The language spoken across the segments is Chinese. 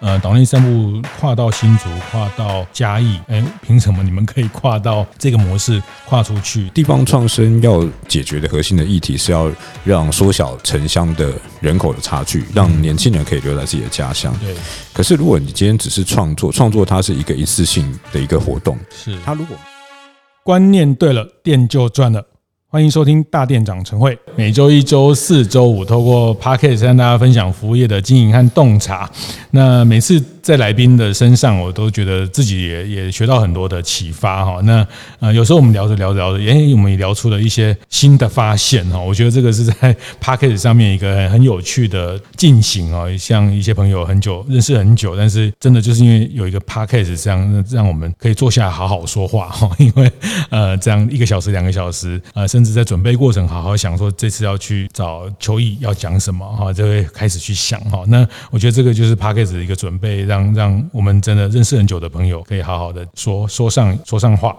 呃，岛内散步跨到新竹，跨到嘉义，哎，凭什么你们可以跨到这个模式跨出去？地方创生要解决的核心的议题是要让缩小城乡的人口的差距，让年轻人可以留在自己的家乡。对。可是如果你今天只是创作，创作它是一个一次性的一个活动，是它如果观念对了，店就赚了。欢迎收听大店长晨会，每周一、周四、周五，透过 Podcast 跟大家分享服务业的经营和洞察。那每次在来宾的身上，我都觉得自己也也学到很多的启发哈。那呃，有时候我们聊着聊着聊着，哎，我们也聊出了一些新的发现哈。我觉得这个是在 Podcast 上面一个很有趣的进行啊。像一些朋友很久认识很久，但是真的就是因为有一个 Podcast 这样，让我们可以坐下来好好说话哈。因为呃，这样一个小时、两个小时，呃，甚至在准备过程，好好想说这次要去找邱毅要讲什么哈，就会开始去想哈。那我觉得这个就是 Podcast 的一个准备。让让我们真的认识很久的朋友可以好好的说说上说上话。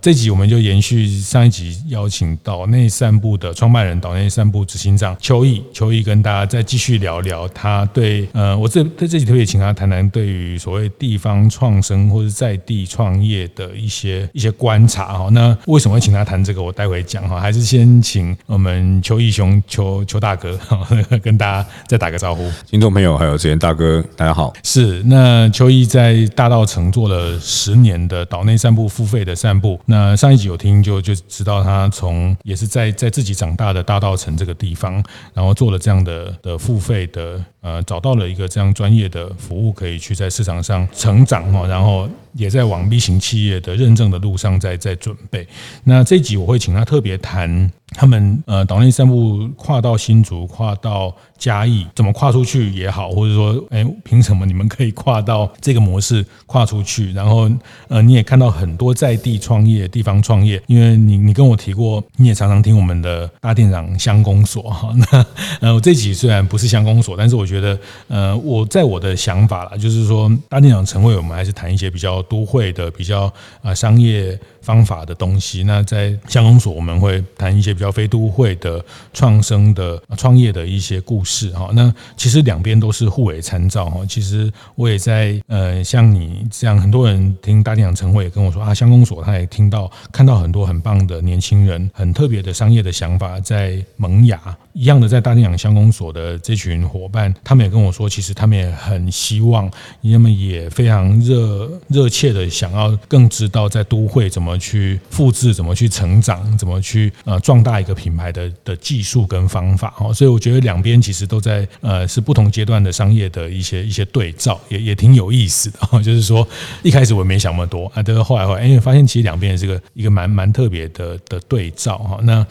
这集我们就延续上一集，邀请岛内散步的创办人、岛内散步执行长邱毅，邱毅跟大家再继续聊聊他对呃，我这对这集特别请他谈谈对于所谓地方创生或者在地创业的一些一些观察哈。那为什么会请他谈这个？我待会讲哈，还是先请我们邱毅雄邱邱大哥 跟大家再打个招呼。听众朋友还有这些大哥，大家好，是。那那邱毅在大道城做了十年的岛内散步付费的散步。那上一集有听就就知道他从也是在在自己长大的大道城这个地方，然后做了这样的的付费的呃，找到了一个这样专业的服务，可以去在市场上成长哦，然后也在往 B 型企业的认证的路上在在准备。那这集我会请他特别谈。他们呃，岛内散步跨到新竹，跨到嘉义，怎么跨出去也好，或者说，哎，凭什么你们可以跨到这个模式跨出去？然后，呃，你也看到很多在地创业、地方创业，因为你你跟我提过，你也常常听我们的大店长乡公所哈。那呃，我这集虽然不是乡公所，但是我觉得，呃，我在我的想法啦，就是说，大店长晨会，我们还是谈一些比较都会的、比较啊商业方法的东西。那在乡公所，我们会谈一些。比较非都会的创生的创业的一些故事哈，那其实两边都是互为参照哈。其实我也在呃，像你这样很多人听大店长晨会也跟我说啊，乡公所他也听到看到很多很棒的年轻人，很特别的商业的想法在萌芽。一样的，在大店长乡公所的这群伙伴，他们也跟我说，其实他们也很希望，他们也非常热热切的想要更知道在都会怎么怎么去复制，怎么去成长，怎么去呃壮大一个品牌的的技术跟方法哦。所以我觉得两边其实都在呃是不同阶段的商业的一些一些对照，也也挺有意思的哦。就是说一开始我也没想那么多啊，但是后来后来，因为发现其实两边也是个一个蛮蛮特别的的对照哈。那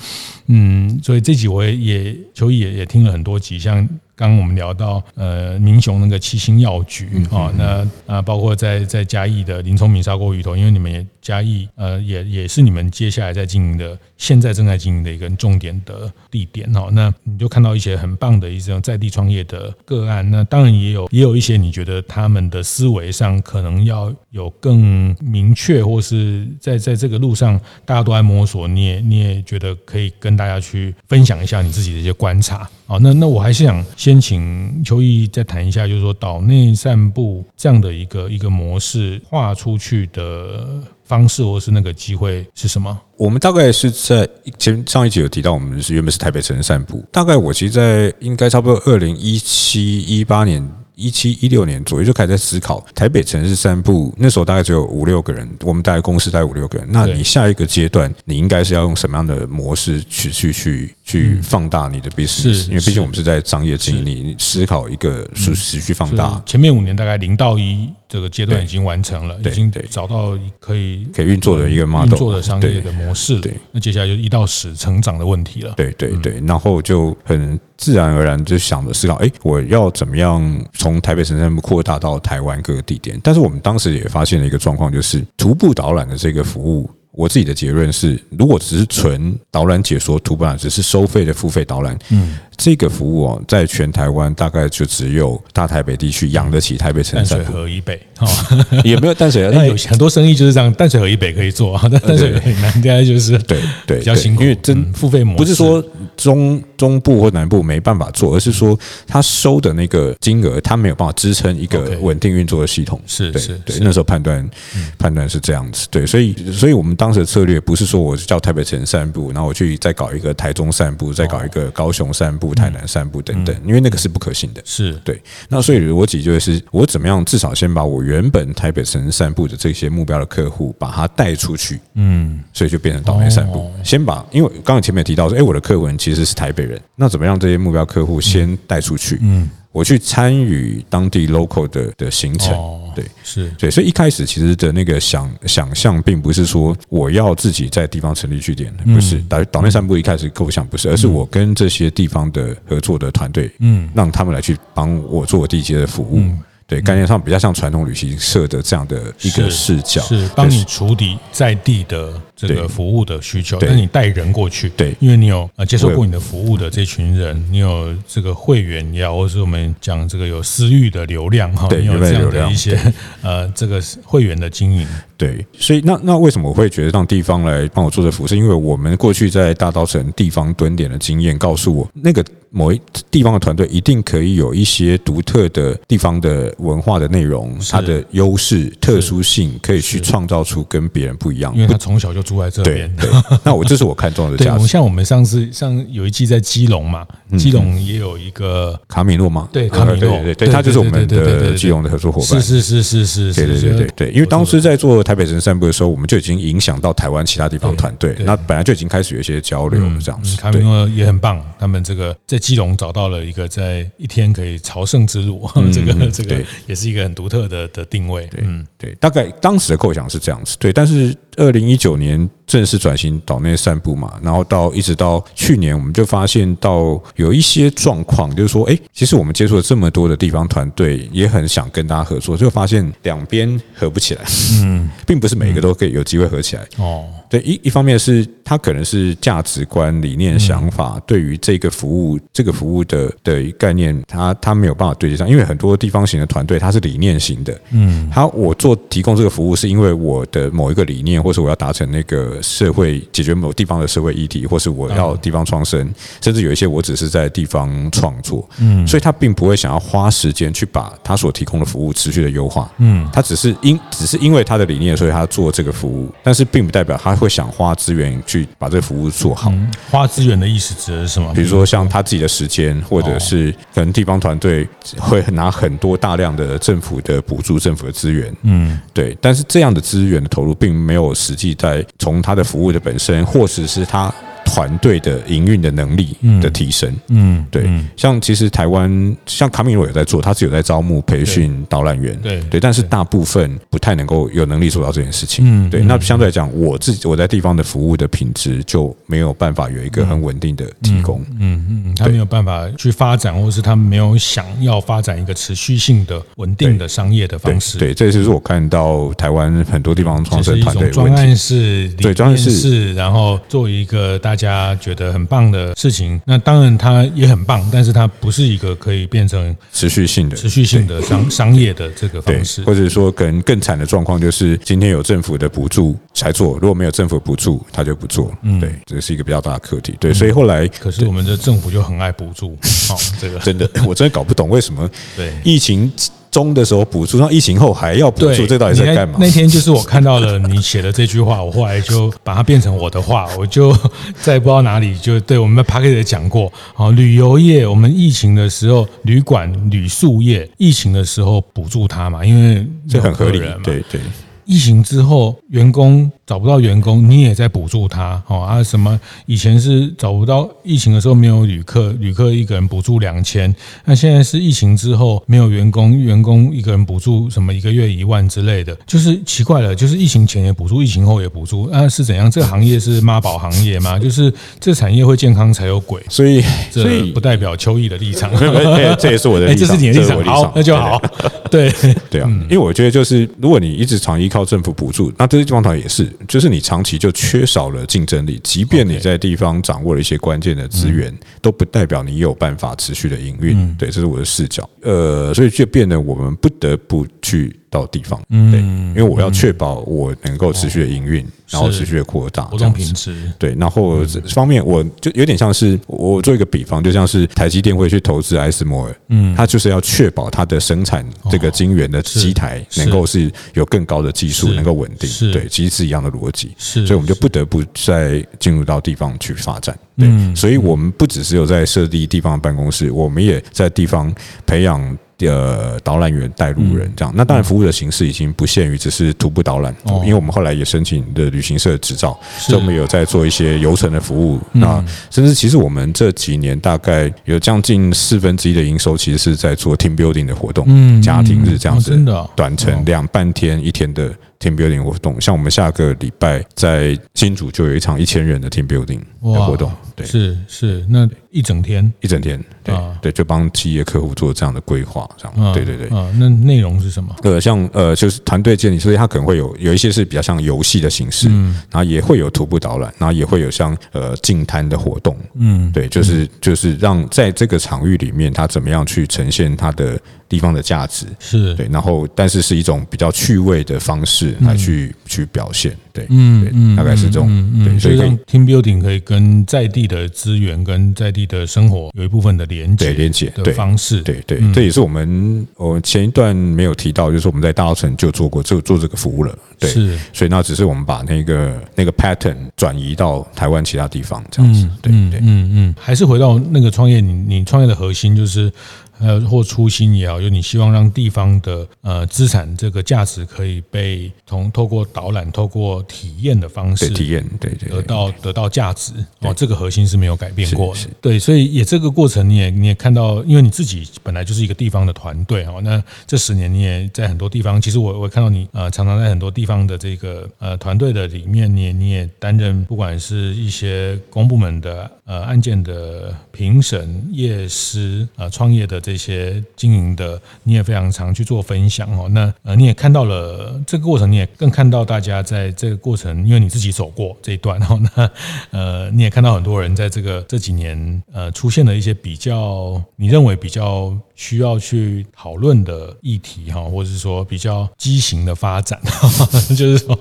嗯，所以这集我也也。邱毅也也听了很多集，像。刚刚我们聊到呃，民雄那个七星药局啊，那啊，包括在在嘉义的林聪明砂锅鱼头，因为你们也嘉义呃，也也是你们接下来在经营的，现在正在经营的一个重点的地点哦。那你就看到一些很棒的一种在地创业的个案，那当然也有也有一些你觉得他们的思维上可能要有更明确，或是在在这个路上大家都在摸索，你也你也觉得可以跟大家去分享一下你自己的一些观察。好，那那我还是想先请邱毅再谈一下，就是说岛内散步这样的一个一个模式画出去的方式，或是那个机会是什么？我们大概是在前上一集有提到，我们是原本是台北城散步。大概我其实，在应该差不多二零一七一八年。一七一六年左右就开始在思考台北城市散步，那时候大概只有五六个人，我们大概公司大概五六个人。那你下一个阶段，你应该是要用什么样的模式去去去去放大你的 business？因为毕竟我们是在商业经营，你思考一个是持续放大。前面五年大概零到一这个阶段已经完成了，已经找到可以可以运作的一个 model，运作的商业的模式。对，那接下来就一到十成长的问题了。对对对，然后就很。自然而然就想着思考，哎，我要怎么样从台北城散步扩大到台湾各个地点？但是我们当时也发现了一个状况，就是徒步导览的这个服务，我自己的结论是，如果只是纯导览解说徒步只是收费的付费导览，嗯。这个服务哦，在全台湾大概就只有大台北地区养得起台北城市。淡水河以北，哦，也没有淡水河，那有很多生意就是这样，淡水河以北可以做啊，但 淡水河以南应该就是对对比较辛苦，因为真付费模式。不是说中中部或南部没办法做，而是说他收的那个金额，他没有办法支撑一个稳定运作的系统。是是对，那时候判断判断是这样子，对，所以所以我们当时的策略不是说我叫台北城散步，然后我去再搞一个台中散步，再搞一个高雄散步、台南散步等等，因为那个是不可行的。是对，那所以逻辑就是我怎么样，至少先把我原本台北城散步的这些目标的客户把他带出去，嗯，所以就变成岛内散步。先把，因为刚刚前面提到说，哎，我的客文其实是台北人，那怎么样这些目标客户先带出去？嗯。我去参与当地 local 的的行程，对，是。对，所以一开始其实的那个想想象，并不是说我要自己在地方成立据点，不是。岛岛内散步一开始构想不是，而是我跟这些地方的合作的团队，嗯，让他们来去帮我做地接的服务。对，概念上比较像传统旅行社的这样的一个视角，是帮你处理在地的这个服务的需求，那你带人过去，对，因为你有呃接受过你的服务的这群人，你有这个会员也好，或是我们讲这个有私域的流量哈，你有这样的一些 呃这个会员的经营，对，所以那那为什么我会觉得让地方来帮我做这服务？是因为我们过去在大稻城地方蹲点的经验告诉我，那个。某一地方的团队一定可以有一些独特的地方的文化的内容，它的优势、特殊性可以去创造出跟别人不一样。因为他从小就住在这边。对，那我这是我看中的价值。像我们上次像有一季在基隆嘛，基隆也有一个卡米诺嘛，对，卡米诺，对对对，他就是我们的基隆的合作伙伴。是是是是是，对对对对对。因为当时在做台北城散步的时候，我们就已经影响到台湾其他地方团队，那本来就已经开始有一些交流这样子。卡米诺也很棒，他们这个在基隆找到了。一个在一天可以朝圣之路，这个这个也是一个很独特的的定位。嗯，对，大概当时的构想是这样子。对，但是二零一九年 neuen 正式转型岛内散步嘛，然后到一直到去年，我们就发现到有一些状况，就是说，哎，其实我们接触了这么多的地方团队，也很想跟大家合作，就发现两边合不起来。嗯，并不是每一个都可以有机会合起来。哦。对，一一方面是他可能是价值观、理念、想法，对于这个服务、这个服务的的概念，他他没有办法对接上，因为很多地方型的团队，它是理念型的，嗯，他我做提供这个服务，是因为我的某一个理念，或是我要达成那个社会解决某地方的社会议题，或是我要地方创生，甚至有一些我只是在地方创作，嗯，所以他并不会想要花时间去把他所提供的服务持续的优化，嗯，他只是因只是因为他的理念，所以他做这个服务，但是并不代表他。会想花资源去把这个服务做好。花资源的意思指的是什么？比如说像他自己的时间，或者是可能地方团队会拿很多大量的政府的补助、政府的资源。嗯，对。但是这样的资源的投入，并没有实际在从他的服务的本身，或者是他。团队的营运的能力的提升，嗯，对，像其实台湾像卡米罗也在做，他是有在招募培训导览员，对对，但是大部分不太能够有能力做到这件事情，嗯，对。那相对来讲，我自己我在地方的服务的品质就没有办法有一个很稳定的提供，嗯嗯，他没有办法去发展，或者是他没有想要发展一个持续性的稳定的商业的方式，对，这就是我看到台湾很多地方创生团队专案是，对，专案是，然后做一个大家觉得很棒的事情，那当然它也很棒，但是它不是一个可以变成持续性的、持续性的商商业的这个方式，或者说可能更惨的状况就是今天有政府的补助才做，如果没有政府补助，他就不做。嗯，对，这是一个比较大的课题。对，所以后来可是我们的政府就很爱补助，好，这个。真的 我真的搞不懂为什么对。疫情。中的时候补助，那疫情后还要补助，这到底在干嘛？那天就是我看到了你写的这句话，我后来就把它变成我的话，我就在不知道哪里就对我们 Podcast 讲过。好，旅游业，我们疫情的时候，旅馆、旅宿业，疫情的时候补助他嘛，因为这很合理嘛，对对。疫情之后，员工找不到员工，你也在补助他哦啊？什么以前是找不到疫情的时候没有旅客，旅客一个人补助两千，那现在是疫情之后没有员工，员工一个人补助什么一个月一万之类的，就是奇怪了，就是疫情前也补助，疫情后也补助，那是怎样？这个行业是妈宝行业吗？就是这产业会健康才有鬼，所以所以不代表邱毅的立场，这也是我的 立场，这是你的立场，好，那就好。对对啊，因为我觉得就是如果你一直常依靠。靠政府补助，那这些地方团也是，就是你长期就缺少了竞争力，即便你在地方掌握了一些关键的资源，都不代表你有办法持续的营运。对，这是我的视角。呃，所以就变得我们不得不去。到地方，对，因为我要确保我能够持续的营运，然后持续的扩大，活动品质，对，然后这方面我就有点像是我做一个比方，就像是台积电会去投资艾斯摩尔，嗯，它就是要确保它的生产这个晶圆的机台能够是有更高的技术，能够稳定，对，其实是一样的逻辑，是，所以我们就不得不再进入到地方去发展，对，所以我们不只是有在设立地方的办公室，我们也在地方培养。呃，导览员、带路人这样，那当然服务的形式已经不限于只是徒步导览，因为我们后来也申请的旅行社执照，所以我们有在做一些游程的服务。那甚至其实我们这几年大概有将近四分之一的营收，其实是在做 team building 的活动，家庭日这样子，短程两半天一天的。team building 活动，像我们下个礼拜在新竹就有一场一千人的 team building 的活动，对，是是，那一整天？一整天，对对，就帮企业客户做这样的规划，这样，对对对，啊，那内容是什么？呃，像呃，就是团队建立，所以它可能会有有一些是比较像游戏的形式，嗯，然后也会有徒步导览，然后也会有像呃净滩的活动，嗯，对，就是就是让在这个场域里面，它怎么样去呈现它的。地方的价值是。对，然后但是是一种比较趣味的方式来去去表现，对，嗯嗯，大概是这种，对，所以让 team building 可以跟在地的资源跟在地的生活有一部分的连接，连接的方式，对对，这也是我们我前一段没有提到，就是我们在大澳城就做过就做这个服务了，对，是，所以那只是我们把那个那个 pattern 转移到台湾其他地方这样子，对对，嗯嗯，还是回到那个创业，你你创业的核心就是。呃，或初心也好，就你希望让地方的呃资产这个价值可以被从透过导览、透过体验的方式体验，对对，得到得到价值哦，这个核心是没有改变过的。对，所以也这个过程你也你也看到，因为你自己本来就是一个地方的团队哦，那这十年你也在很多地方，其实我我看到你呃常常在很多地方的这个呃团队的里面，你也你也担任不管是一些公部门的呃案件的评审、业师呃创业的。这些经营的，你也非常常去做分享哦。那呃，你也看到了这个过程，你也更看到大家在这个过程，因为你自己走过这一段哦。那呃，你也看到很多人在这个这几年呃出现了一些比较你认为比较需要去讨论的议题哈，或者是说比较畸形的发展，就是说，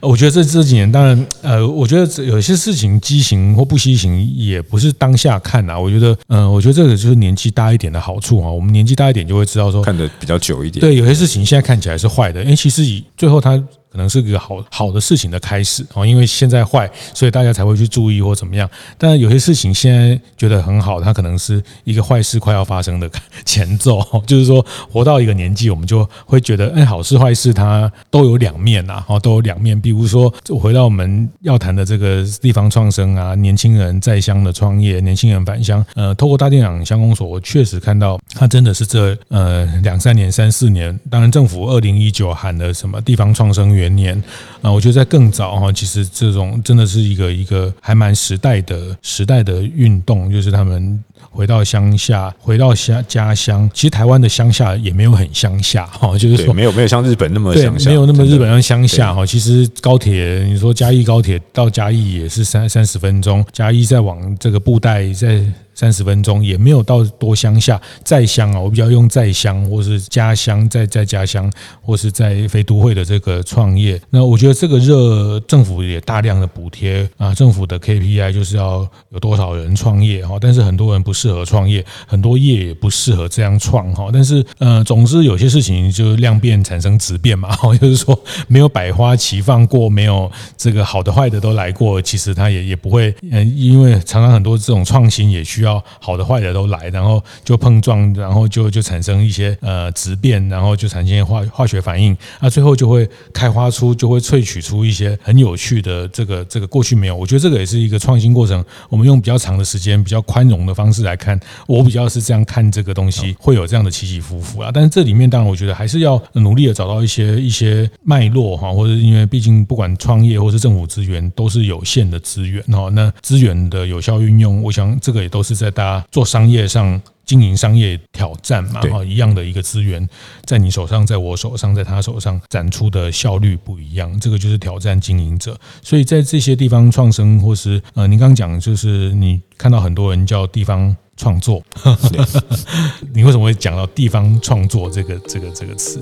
我觉得这这几年当然呃，我觉得有些事情畸形或不畸形，也不是当下看啊。我觉得嗯、呃，我觉得这个就是年纪大一点的好。处啊，我们年纪大一点就会知道说，看的比较久一点。对，有些事情现在看起来是坏的，因为其实以最后它。可能是一个好好的事情的开始哦，因为现在坏，所以大家才会去注意或怎么样。但有些事情现在觉得很好，它可能是一个坏事快要发生的前奏。就是说，活到一个年纪，我们就会觉得，哎，好事坏事它都有两面呐，哦，都有两面。比如说，回到我们要谈的这个地方创生啊，年轻人在乡的创业，年轻人返乡。呃，透过大店长乡公所，我确实看到，它真的是这呃两三年、三四年。当然，政府二零一九喊的什么地方创生。元年啊，我觉得在更早哈，其实这种真的是一个一个还蛮时代的时代的运动，就是他们回到乡下，回到乡家乡。其实台湾的乡下也没有很乡下哈，就是说没有没有像日本那么乡下，没有那么日本那么乡下哈。其实高铁，你说嘉义高铁到嘉义也是三三十分钟，嘉义再往这个布袋再。三十分钟也没有到多乡下，在乡啊，我比较用在乡或是家乡，在在家乡或是在非都会的这个创业。那我觉得这个热政府也大量的补贴啊，政府的 KPI 就是要有多少人创业哈，但是很多人不适合创业，很多业也不适合这样创哈。但是呃，总之有些事情就量变产生质变嘛，就是说没有百花齐放过，没有这个好的坏的都来过，其实它也也不会嗯，因为常常很多这种创新也需要。好的坏的都来，然后就碰撞，然后就就产生一些呃质变，然后就产生化化学反应，那最后就会开花出，就会萃取出一些很有趣的这个这个过去没有。我觉得这个也是一个创新过程。我们用比较长的时间、比较宽容的方式来看，我比较是这样看这个东西，会有这样的起起伏伏啊。但是这里面当然，我觉得还是要努力的找到一些一些脉络哈，或者因为毕竟不管创业或是政府资源都是有限的资源哈，那资源的有效运用，我想这个也都是。在大家做商业上经营商业挑战嘛，对哈，一样的一个资源在你手上，在我手上，在他手上，展出的效率不一样，这个就是挑战经营者。所以在这些地方创生，或是呃，您刚刚讲，就是你看到很多人叫地方创作，对 你为什么会讲到地方创作这个这个这个词？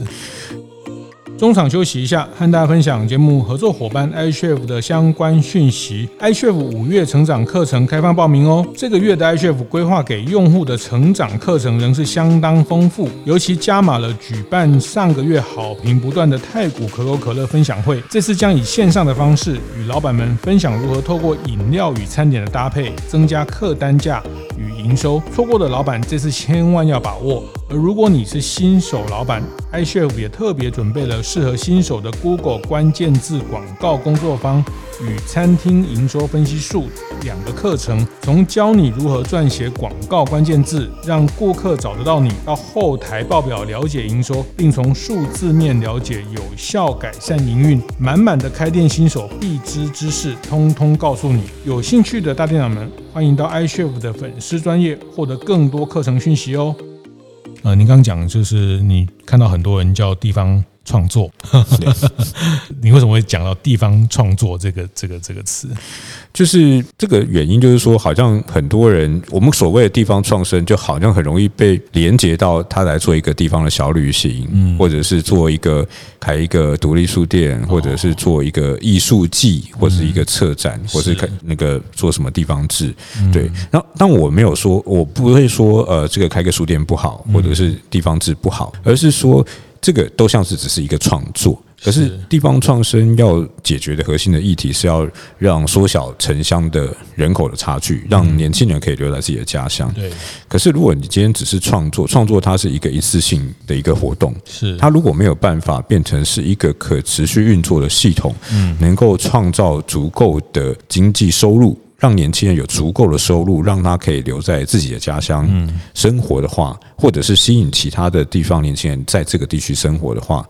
中场休息一下，和大家分享节目合作伙伴 iCHEF 的相关讯息。iCHEF 五月成长课程开放报名哦。这个月的 iCHEF 规划给用户的成长课程仍是相当丰富，尤其加码了举办上个月好评不断的太古可口可乐分享会。这次将以线上的方式与老板们分享如何透过饮料与餐点的搭配，增加客单价与营收。错过的老板这次千万要把握。而如果你是新手老板，iCHEF 也特别准备了适合新手的 Google 关键字广告工作坊与餐厅营收分析术两个课程，从教你如何撰写广告关键字，让顾客找得到你，到后台报表了解营收，并从数字面了解有效改善营运，满满的开店新手必知知识，通通告诉你。有兴趣的大店长们，欢迎到 iCHEF 的粉丝专业获得更多课程讯息哦。呃，您刚讲就是你看到很多人叫地方创作，你为什么会讲到地方创作这个这个这个词？就是这个原因，就是说，好像很多人，我们所谓的地方创生，就好像很容易被连接到他来做一个地方的小旅行，嗯，或者是做一个开一个独立书店，或者是做一个艺术季，或者是一个策展，或是开那个做什么地方志，对。那但我没有说，我不会说，呃，这个开个书店不好，或者是地方志不好，而是说。这个都像是只是一个创作，可是地方创生要解决的核心的议题是要让缩小城乡的人口的差距，让年轻人可以留在自己的家乡。对。可是如果你今天只是创作，创作它是一个一次性的一个活动，是它如果没有办法变成是一个可持续运作的系统，嗯，能够创造足够的经济收入。让年轻人有足够的收入，让他可以留在自己的家乡生活的话，或者是吸引其他的地方年轻人在这个地区生活的话，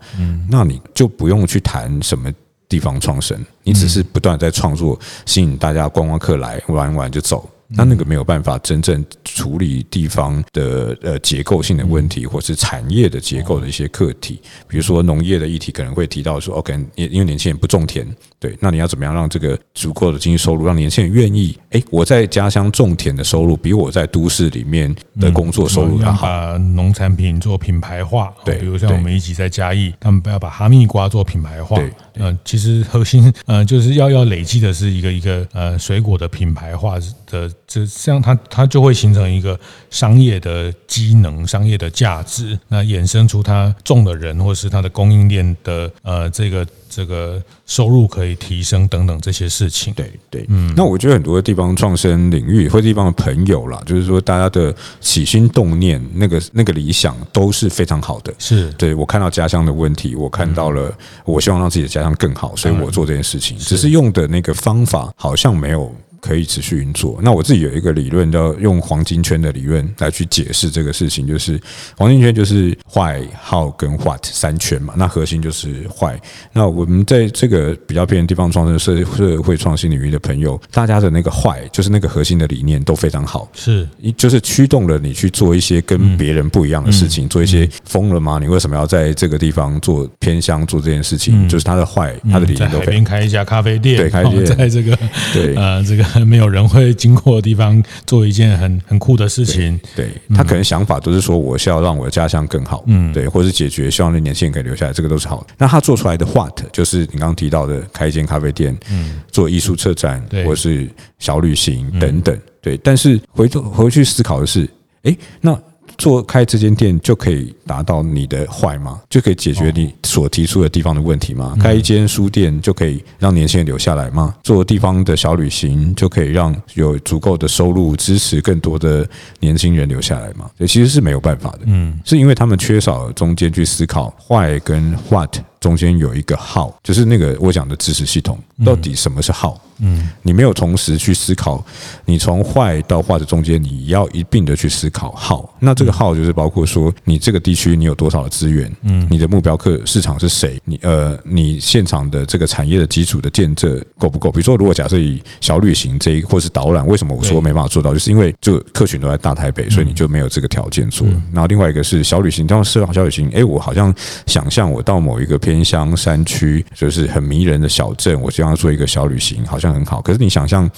那你就不用去谈什么地方创生，你只是不断在创作，吸引大家观光客来玩玩就走。那那个没有办法真正处理地方的呃结构性的问题，或是产业的结构的一些课题，比如说农业的议题可能会提到说，OK，因因为年轻人不种田，对，那你要怎么样让这个足够的经济收入，让年轻人愿意？哎，我在家乡种田的收入比我在都市里面的工作收入要好。把农产品做品牌化，对，比如像我们一起在嘉义，他们不要把哈密瓜做品牌化，对，嗯，其实核心呃就是要要累积的是一个一个呃水果的品牌化的。这这样，它它就会形成一个商业的机能、商业的价值，那衍生出它种的人，或是它的供应链的呃这个这个收入可以提升等等这些事情。对对，嗯，那我觉得很多的地方创生领域或地方的朋友啦，就是说大家的起心动念，那个那个理想都是非常好的。是对我看到家乡的问题，我看到了，我希望让自己的家乡更好，所以我做这件事情，只是用的那个方法好像没有。可以持续运作。那我自己有一个理论，叫用黄金圈的理论来去解释这个事情，就是黄金圈就是 why、how 跟 what 三圈嘛。那核心就是 why。那我们在这个比较偏地方创新、社社会创新领域的朋友，大家的那个 why 就是那个核心的理念都非常好，是，就是驱动了你去做一些跟别人不一样的事情，做一些疯了吗？你为什么要在这个地方做偏乡做这件事情？就是他的 why，他的理念都非常。在海边开一家咖啡店，对，开一家，在这个对呃这个。没有人会经过的地方做一件很 很酷的事情。对，他可能想法都是说，我是要让我的家乡更好，嗯，对，或者是解决，希望那年轻人可以留下来，这个都是好的。那他做出来的 what，就是你刚刚提到的开一间咖啡店，嗯，做艺术策展，或是小旅行等等，对。但是回头回去思考的是，哎，那。做开这间店就可以达到你的坏吗？就可以解决你所提出的地方的问题吗？开一间书店就可以让年轻人留下来吗？做地方的小旅行就可以让有足够的收入支持更多的年轻人留下来吗？所以其实是没有办法的。嗯，是因为他们缺少中间去思考坏跟 what 中间有一个号，就是那个我讲的知识系统，到底什么是号？嗯，你没有同时去思考，你从坏到坏的中间，你要一并的去思考号。那这个号就是包括说，你这个地区你有多少的资源？嗯，你的目标客市场是谁？你呃，你现场的这个产业的基础的建设够不够？比如说，如果假设以小旅行这一或是导览，为什么我说没办法做到？就是因为就客群都在大台北，所以你就没有这个条件做。然后另外一个是小旅行，当时设好小旅行，哎，我好像想象我到某一个偏乡山区，就是很迷人的小镇，我希望做一个小旅行，好像很好。可是你想象。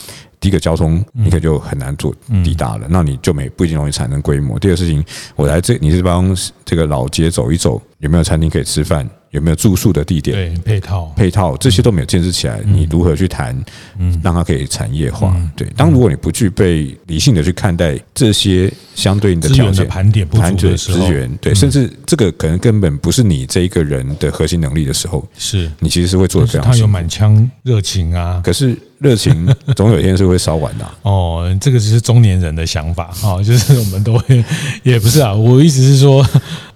第一个交通，你可能就很难做抵达了，那你就没不一定容易产生规模。第二个事情，我来这你是帮这个老街走一走，有没有餐厅可以吃饭？有没有住宿的地点？对，配套配套这些都没有建设起来，你如何去谈？嗯，让它可以产业化？对，当如果你不具备理性的去看待这些相对应的条件，盘点不足的时候，资源对，甚至这个可能根本不是你这一个人的核心能力的时候，是你其实是会做的非常。他有满腔热情啊，可是。热情 总有一天是会烧完的。哦，这个只是中年人的想法啊，就是我们都会，也不是啊。我意思是说，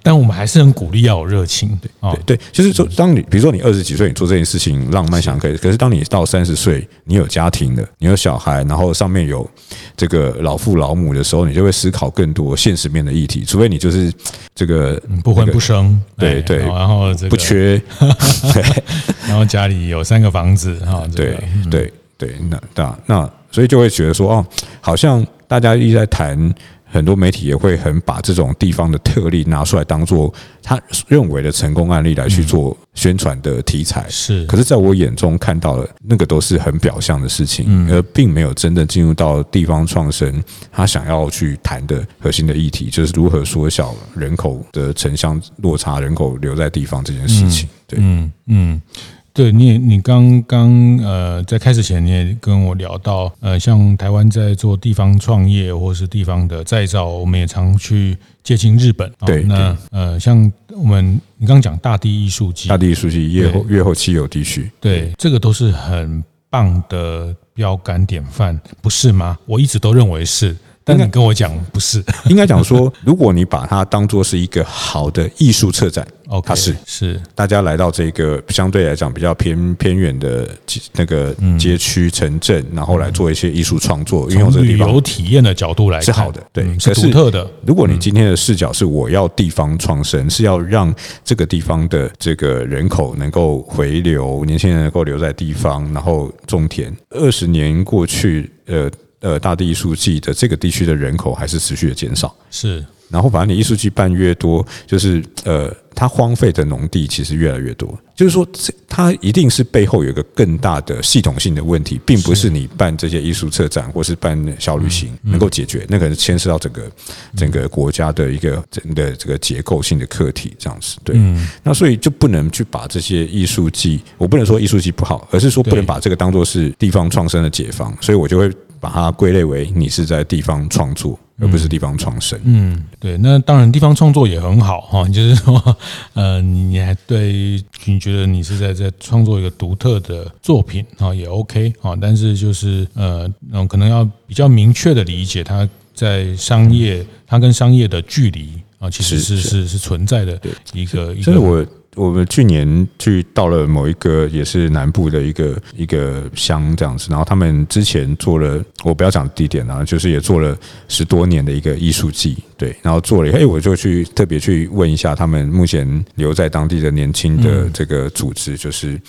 但我们还是很鼓励要有热情。对对，就是说，当你比如说你二十几岁，你做这件事情浪漫想可以，可是当你到三十岁，你有家庭了，你有小孩，然后上面有这个老父老母的时候，你就会思考更多现实面的议题。除非你就是这个不婚不生，对对，然后不缺，对，然后家里有三个房子哈，对对。对，那那那，所以就会觉得说，哦，好像大家一直在谈，很多媒体也会很把这种地方的特例拿出来当做他认为的成功案例来去做宣传的题材。是，可是在我眼中看到的那个都是很表象的事情，而并没有真正进入到地方创生他想要去谈的核心的议题，就是如何缩小人口的城乡落差，人口留在地方这件事情。对，嗯嗯。对，你也你刚刚呃在开始前你也跟我聊到呃像台湾在做地方创业或是地方的再造，我们也常去接近日本。对，那呃像我们你刚刚讲大地艺术季，大地艺术季越后越后期有地区，对，这个都是很棒的标杆典范，不是吗？我一直都认为是。但你跟我讲不是，应该讲说，如果你把它当做是一个好的艺术策展，哦，它是是大家来到这个相对来讲比较偏偏远的那个街区城镇，然后来做一些艺术创作，运用这个地方旅游体验的角度来是好的，对，是独特的。如果你今天的视角是我要地方创生，是要让这个地方的这个人口能够回流，年轻人能够留在地方，然后种田。二十年过去，呃。呃，大地艺术季的这个地区的人口还是持续的减少，是。然后，反正你艺术季办越多，就是呃，它荒废的农地其实越来越多。就是说，这它一定是背后有一个更大的系统性的问题，并不是你办这些艺术策展或是办小旅行能够解决。那个牵涉到整个整个国家的一个整的这个结构性的课题，这样子。对。那所以就不能去把这些艺术季，我不能说艺术季不好，而是说不能把这个当做是地方创生的解放。所以我就会。把它归类为你是在地方创作，而不是地方创生。嗯，对。那当然，地方创作也很好哈。就是说，呃，你还对你觉得你是在在创作一个独特的作品啊，也 OK 啊。但是就是呃，可能要比较明确的理解，它在商业，它跟商业的距离啊，其实是是是存在的一个一个。我。我们去年去到了某一个也是南部的一个一个乡这样子，然后他们之前做了，我不要讲地点啊，就是也做了十多年的一个艺术季，对，然后做了，哎，我就去特别去问一下他们目前留在当地的年轻的这个组织，就是。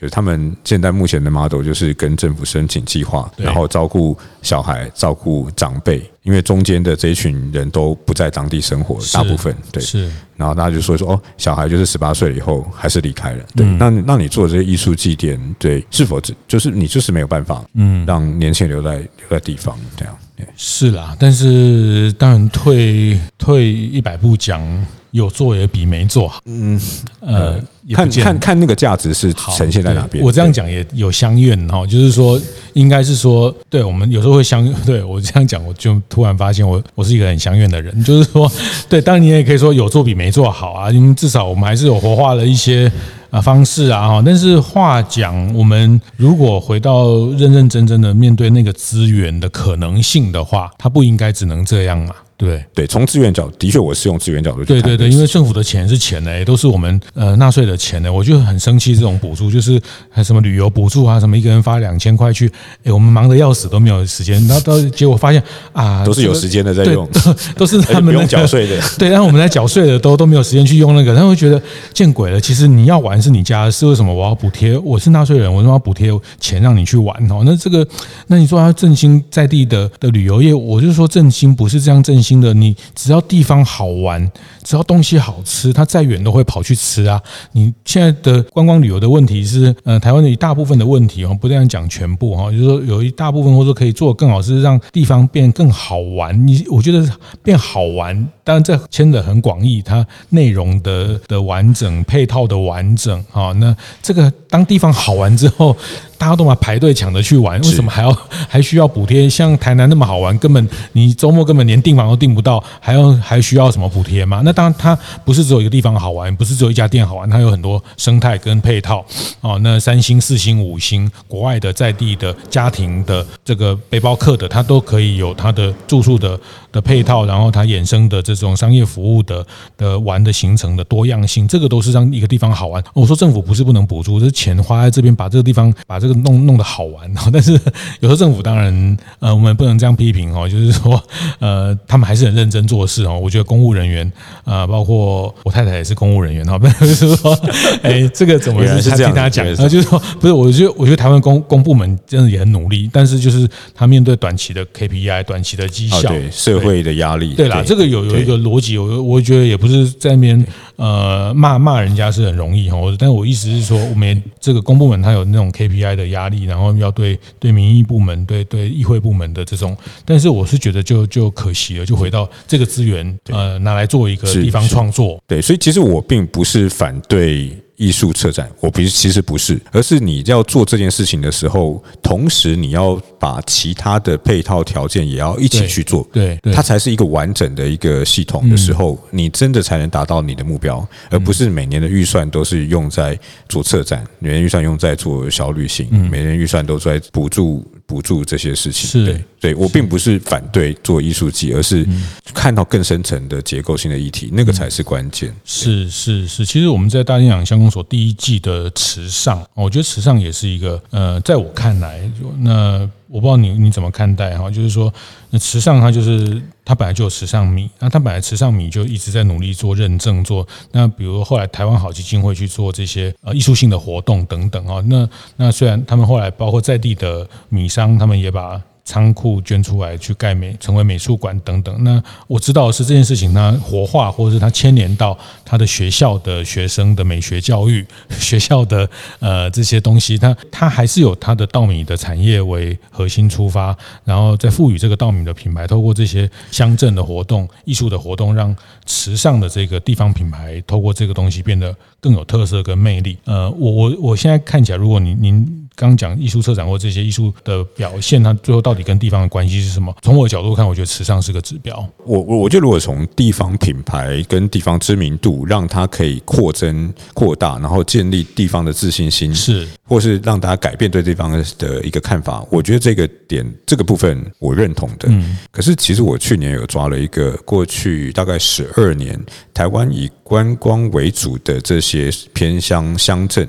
就是他们现在目前的 model 就是跟政府申请计划，然后照顾小孩、照顾长辈，因为中间的这一群人都不在当地生活，大部分对。是，然后大家就说说哦，小孩就是十八岁以后还是离开了。对，那那你做这些艺术祭典，对，是否只就是你就是没有办法，嗯，让年轻人留在留在地方这样？是啦，但是当然退退一百步讲。有做也比没做好。嗯，呃，看看看那个价值是呈现在哪边。我这样讲也有相怨哈，就是说，应该是说，对我们有时候会相，对我这样讲，我就突然发现我我是一个很相怨的人。就是说，对，当然你也可以说有做比没做好啊，因为至少我们还是有活化了一些啊方式啊哈。但是话讲，我们如果回到认认真真的面对那个资源的可能性的话，它不应该只能这样嘛。对对，从资源角，的确我是用资源角度去对对对，因为政府的钱是钱呢，也都是我们呃纳税的钱呢，我就很生气这种补助，就是还什么旅游补助啊，什么一个人发两千块去，哎，我们忙得要死都没有时间，然后到结果发现啊，都是有时间的在用，都都是 他们、那个、不用缴税的，对，然后我们在缴税的都都没有时间去用那个，他会觉得见鬼了，其实你要玩是你家的事，为什么我要补贴？我是纳税人，我为什么要补贴钱让你去玩哦？那这个，那你说要振兴在地的的旅游业，我就说振兴不是这样振兴新的，你只要地方好玩，只要东西好吃，他再远都会跑去吃啊。你现在的观光旅游的问题是，呃，台湾的一大部分的问题哦，不这样讲全部哈，就是说有一大部分或者说可以做更好，是让地方变更好玩。你我觉得变好玩，当然这牵得很广义，它内容的的完整、配套的完整啊，那这个当地方好玩之后。大家都嘛排队抢着去玩，为什么还要 还需要补贴？像台南那么好玩，根本你周末根本连订房都订不到，还要还需要什么补贴吗？那当然，它不是只有一个地方好玩，不是只有一家店好玩，它有很多生态跟配套哦。那三星、四星、五星，国外的、在地的、家庭的、这个背包客的，它都可以有它的住宿的的配套，然后它衍生的这种商业服务的的玩的行程的多样性，这个都是让一个地方好玩。我说政府不是不能补助，这钱花在这边，把这个地方把这个。弄弄得好玩，但是 有时候政府当然，呃，我们不能这样批评哦，就是说，呃，他们还是很认真做事哦。我觉得公务人员，啊，包括我太太也是公务人员哈，不是说，哎，这个怎么是听他讲？就是说，不是，我觉得，我觉得台湾公公部门真的也很努力，但是就是他面对短期的 KPI、短期的绩效、对社会的压力，对啦，这个有有一个逻辑，我我觉得也不是在那边呃骂骂人家是很容易哈，但是我意思是说，我们这个公部门它有那种 KPI 的压力，然后要对对民意部门、对对议会部门的这种，但是我是觉得就就可惜了，就回到这个资源呃拿来做一个地方创作，对，所以其实我并不是反对。艺术策展，我不是，其实不是，而是你要做这件事情的时候，同时你要把其他的配套条件也要一起去做，对，对，它才是一个完整的一个系统的时候，你真的才能达到你的目标，而不是每年的预算都是用在做策展，每年预算用在做小旅行，每年预算都在补助。补助这些事情，是，对我并不是反对做艺术季，而是看到更深层的结构性的议题，那个才是关键。是是是，其实我们在大金港乡公所第一季的池上，我觉得池上也是一个，呃，在我看来，那。我不知道你你怎么看待哈，就是说，那池上它就是它本来就有池上米，那它本来池上米就一直在努力做认证做，那比如后来台湾好基金会去做这些呃艺术性的活动等等啊，那那虽然他们后来包括在地的米商，他们也把。仓库捐出来去盖美，成为美术馆等等。那我知道是这件事情，它活化或者是它牵连到他的学校的学生的美学教育，学校的呃这些东西，它它还是有它的稻米的产业为核心出发，然后再赋予这个稻米的品牌，透过这些乡镇的活动、艺术的活动，让池上的这个地方品牌透过这个东西变得更有特色跟魅力。呃，我我我现在看起来，如果您您。刚讲艺术策展或这些艺术的表现，它最后到底跟地方的关系是什么？从我的角度看，我觉得池上是个指标。我我我觉得，如果从地方品牌跟地方知名度，让它可以扩增扩大，然后建立地方的自信心，是，或是让大家改变对地方的一个看法，我觉得这个点这个部分我认同的。嗯，可是其实我去年有抓了一个过去大概十二年台湾以观光为主的这些偏乡乡镇。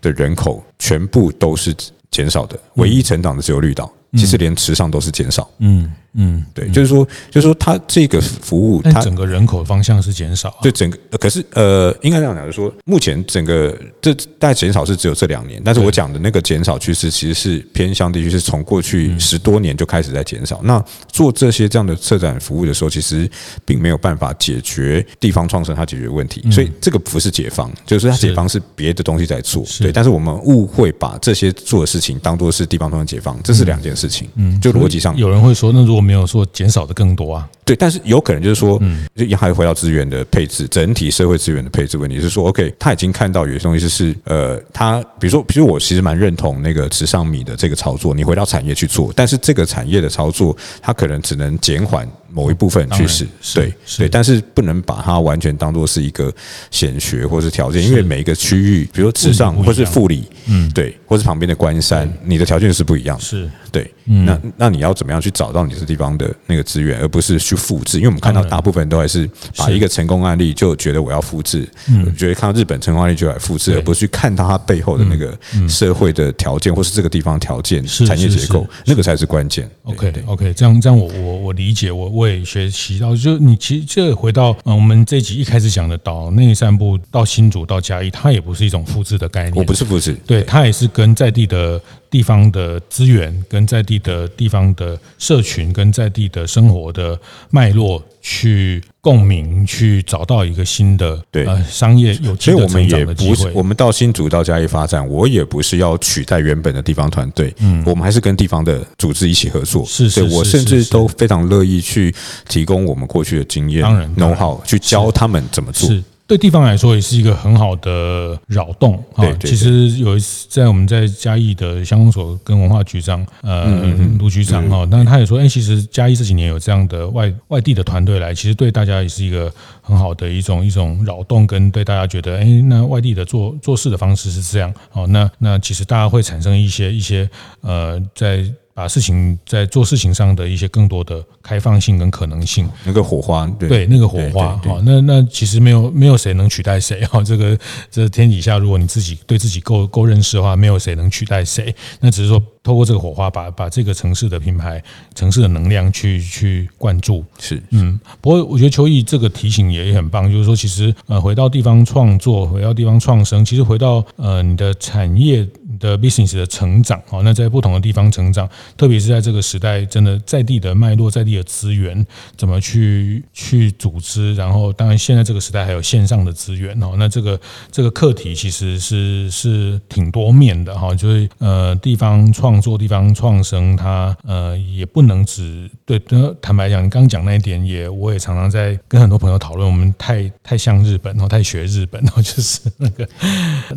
的人口全部都是减少的，唯一成长的只有绿岛，其实连池上都是减少。嗯。嗯，对，就是说，就是说，它这个服务，它整个人口方向是减少，对整个，可是呃，应该这样讲，就是说，目前整个这大概减少是只有这两年，但是我讲的那个减少趋势其实是偏向地区，是从过去十多年就开始在减少。那做这些这样的策展服务的时候，其实并没有办法解决地方创生它解决问题，所以这个不是解放，就是它解放是别的东西在做，对。但是我们误会把这些做的事情当做是地方创生解放，这是两件事情。嗯，就逻辑上，有人会说，那如果没有说减少的更多啊，对，但是有可能就是说，嗯，就还回到资源的配置，整体社会资源的配置问题，是说，OK，他已经看到有些东西是，呃，他比如说，比如我其实蛮认同那个池上米的这个操作，你回到产业去做，但是这个产业的操作，它可能只能减缓。某一部分去试，对对，但是不能把它完全当做是一个显学或是条件，因为每一个区域，比如池上或是富里，嗯，对，或是旁边的关山，你的条件是不一样的，是。对。那那你要怎么样去找到你这地方的那个资源，而不是去复制？因为我们看到大部分都还是把一个成功案例就觉得我要复制，嗯，觉得看到日本成功案例就来复制，而不是去看到它背后的那个社会的条件或是这个地方条件、产业结构，那个才是关键。OK OK，这样这样我我我理解，我我也学习到，就你其实这回到嗯，我们这集一开始讲的岛内散步到新竹到嘉义，它也不是一种复制的概念，我不是复制，对，它也是跟在地的。地方的资源跟在地的地方的社群跟在地的生活的脉络去共鸣，去找到一个新的对。呃商业有机会我们也不是，我们到新竹到嘉义发展，我也不是要取代原本的地方团队，嗯，我们还是跟地方的组织一起合作。是，是，是，我甚至都非常乐意去提供我们过去的经验，当然，know how 去教他们怎么做。对地方来说也是一个很好的扰动啊！其实有一次在我们在嘉义的乡公所跟文化局长呃卢局长哈，但是他也说，哎，其实嘉义这几年有这样的外外地的团队来，其实对大家也是一个很好的一种一种扰动，跟对大家觉得，哎，那外地的做做事的方式是这样哦，那那其实大家会产生一些一些呃在。把事情在做事情上的一些更多的开放性跟可能性，那个火花，对，对那个火花哈，那那其实没有没有谁能取代谁哈，这个这天底下，如果你自己对自己够够认识的话，没有谁能取代谁，那只是说。透过这个火花把，把把这个城市的品牌、城市的能量去去灌注，是嗯。不过我觉得邱毅这个提醒也很棒，就是说，其实呃，回到地方创作，回到地方创生，其实回到呃你的产业的 business 的成长，哦，那在不同的地方成长，特别是在这个时代，真的在地的脉络、在地的资源，怎么去去组织？然后，当然现在这个时代还有线上的资源哦，那这个这个课题其实是是挺多面的哈，就是呃地方创。作地方创生，它呃也不能只对。坦白讲，你刚讲那一点，也我也常常在跟很多朋友讨论。我们太太像日本，然后太学日本，然后就是那个。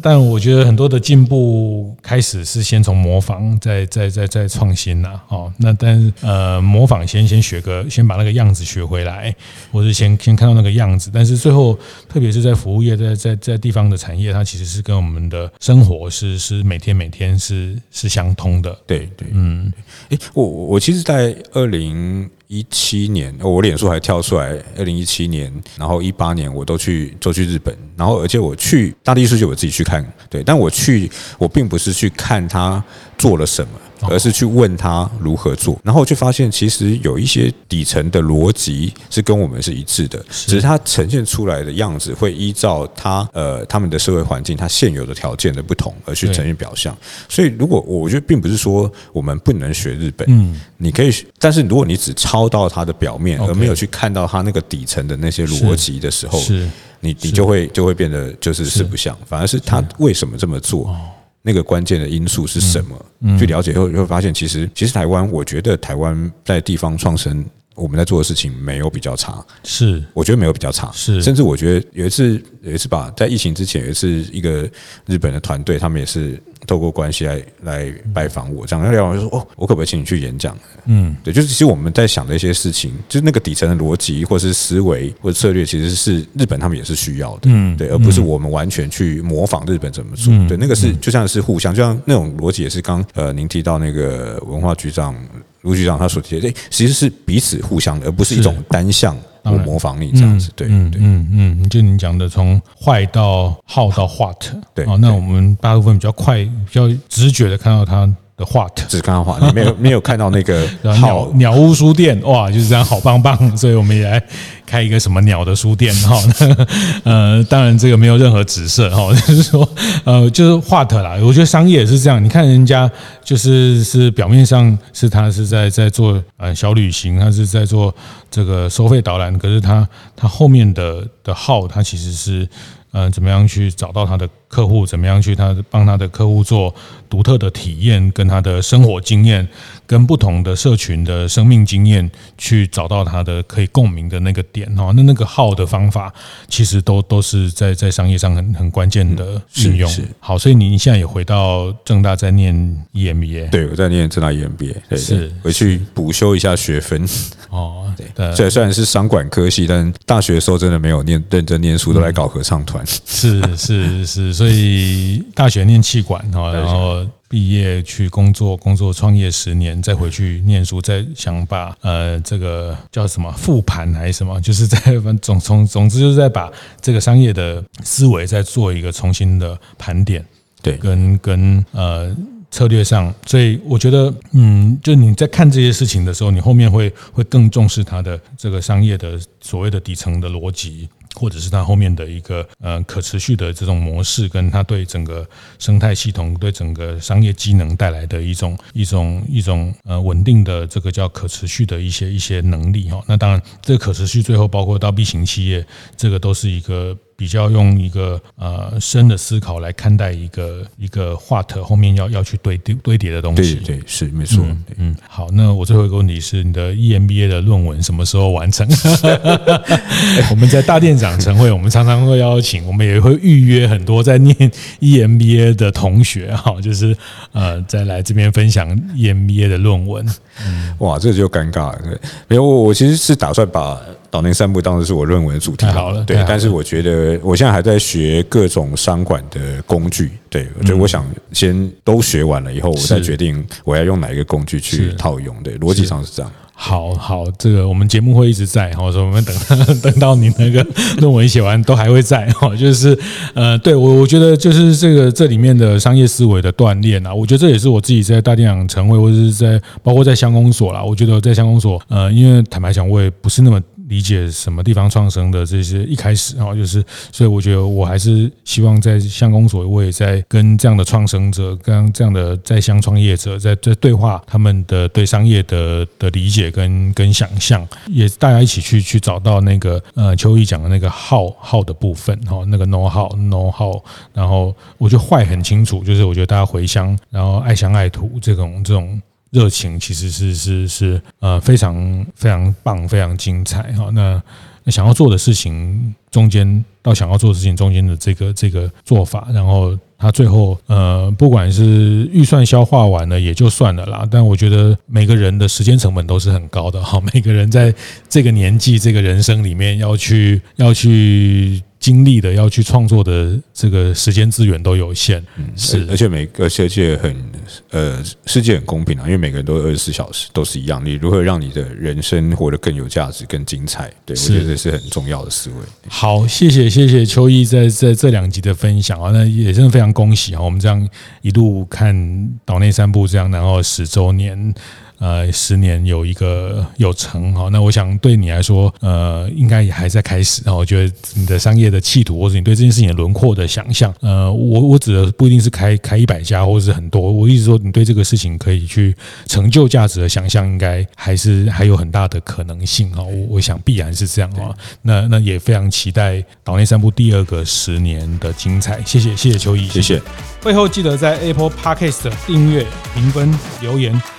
但我觉得很多的进步开始是先从模仿，再再再再创新呐。哦，那但是呃模仿先先学个，先把那个样子学回来，或是先先看到那个样子。但是最后，特别是在服务业，在在在地方的产业，它其实是跟我们的生活是是每天每天是是相通的。对对，嗯，哎，我我其实，在二零一七年，我脸书还跳出来，二零一七年，然后一八年，我都去都去日本，然后而且我去大地艺术节，我自己去看，对，但我去，我并不是去看他做了什么。而是去问他如何做，然后就发现其实有一些底层的逻辑是跟我们是一致的，只是它呈现出来的样子会依照他呃他们的社会环境、他现有的条件的不同而去呈现表象。所以，如果我觉得并不是说我们不能学日本，嗯，你可以，但是如果你只抄到它的表面，而没有去看到它那个底层的那些逻辑的时候，是你你就会就会变得就是四不像，反而是他为什么这么做。那个关键的因素是什么？去了解后，你会发现，其实其实台湾，我觉得台湾在地方创生，我们在做的事情没有比较差。是，我觉得没有比较差。是，甚至我觉得有一次，有一次吧，在疫情之前，有一次一个日本的团队，他们也是。透过关系来来拜访我，这样聊完就说哦，我可不可以请你去演讲？嗯，对，就是其实我们在想的一些事情，就是那个底层的逻辑或是思维或者策略，其实是日本他们也是需要的，嗯，对，而不是我们完全去模仿日本怎么做。对，那个是就像是互相，就像那种逻辑也是刚呃，您提到那个文化局长卢局长他所提的，其实是彼此互相的，而不是一种单向。我模仿你这样子，对，嗯嗯嗯，就你讲的从坏到好到 what，对，啊，那我们大部分比较快、比较直觉的看到它的 what，只看到 what，你没有没有看到那个 鸟鸟屋书店，哇，就是这样，好棒棒，所以我们也来。开一个什么鸟的书店哈？呃，当然这个没有任何指涉哈，就是说呃，就是话特啦。我觉得商业也是这样，你看人家就是是表面上是他是在在做呃小旅行，他是在做这个收费导览，可是他他后面的的号，他其实是呃怎么样去找到他的客户怎么样去他帮他的客户做独特的体验，跟他的生活经验，跟不同的社群的生命经验，去找到他的可以共鸣的那个点哦。那那个号的方法，其实都都是在在商业上很很关键的运用。好，所以你现在也回到正大在念 EMBA，对，我在念正大 EMBA，对，是回去补修一下学分。哦，对，这虽然是商管科系，但大学的时候真的没有念认真念书，都来搞合唱团。是是是，所以大学念气管哈，然后毕业去工作，工作创业十年，再回去念书，再想把呃这个叫什么复盘还是什么，就是在总从总之就是在把这个商业的思维再做一个重新的盘点，对，跟跟呃。策略上，所以我觉得，嗯，就你在看这些事情的时候，你后面会会更重视它的这个商业的所谓的底层的逻辑，或者是它后面的一个呃可持续的这种模式，跟它对整个生态系统、对整个商业机能带来的一种一种一种呃稳定的这个叫可持续的一些一些能力哈。那当然，这个可持续最后包括到 B 型企业，这个都是一个。比较用一个呃深的思考来看待一个一个 what 后面要要去堆堆堆叠的东西，对对是没错。嗯，好，那我最后一个问题是，你的 EMBA 的论文什么时候完成？我们在大店长晨会，我们常常会邀请，我们也会预约很多在念 EMBA 的同学哈，就是呃再来这边分享 EMBA 的论文。嗯，哇，这就尴尬了。对，没有，我我其实是打算把。岛内散步当时是我论文的主题，好了，对。但是我觉得我现在还在学各种商管的工具，对，我觉得我想先都学完了以后，我再决定我要用哪一个工具去套用，对，逻辑上是这样。好好，这个我们节目会一直在，哈，说我们等等到你那个论文写完都还会在，哈，就是呃，对我我觉得就是这个这里面的商业思维的锻炼啊，我觉得这也是我自己在大电影晨会或者是在包括在乡公所啦，我觉得在乡公所，呃，因为坦白讲，我也不是那么。理解什么地方创生的这些一开始啊，就是所以我觉得我还是希望在相公所，我也在跟这样的创生者，跟这样的在乡创业者在在对话，他们的对商业的的理解跟跟想象，也大家一起去去找到那个呃邱毅讲的那个号号的部分哈，那个 know how know how，然后我觉得坏很清楚，就是我觉得大家回乡，然后爱乡爱土这种这种。热情其实是是是呃非常非常棒，非常精彩哈。那想要做的事情中间到想要做的事情中间的这个这个做法，然后他最后呃不管是预算消化完了也就算了啦。但我觉得每个人的时间成本都是很高的哈。每个人在这个年纪这个人生里面要去要去。经历的要去创作的这个时间资源都有限，嗯，是，而且每个世界很呃，世界很公平啊，因为每个人都二十四小时都是一样，你如何让你的人生活得更有价值、更精彩？对，我觉得这是很重要的思维。好，谢谢谢谢邱毅在在这两集的分享啊，那也真的非常恭喜啊，我们这样一路看岛内三部这样，然后十周年。呃，十年有一个有成哈，那我想对你来说，呃，应该也还在开始。然后我觉得你的商业的企图，或者你对这件事情的轮廓的想象，呃，我我指的不一定是开开一百家，或者是很多。我意思说，你对这个事情可以去成就价值的想象，应该还是还有很大的可能性哈。我我想必然是这样哈。那那也非常期待岛内散步第二个十年的精彩。谢谢谢谢邱毅，谢谢。会后记得在 Apple Podcast 订阅、评分、留言。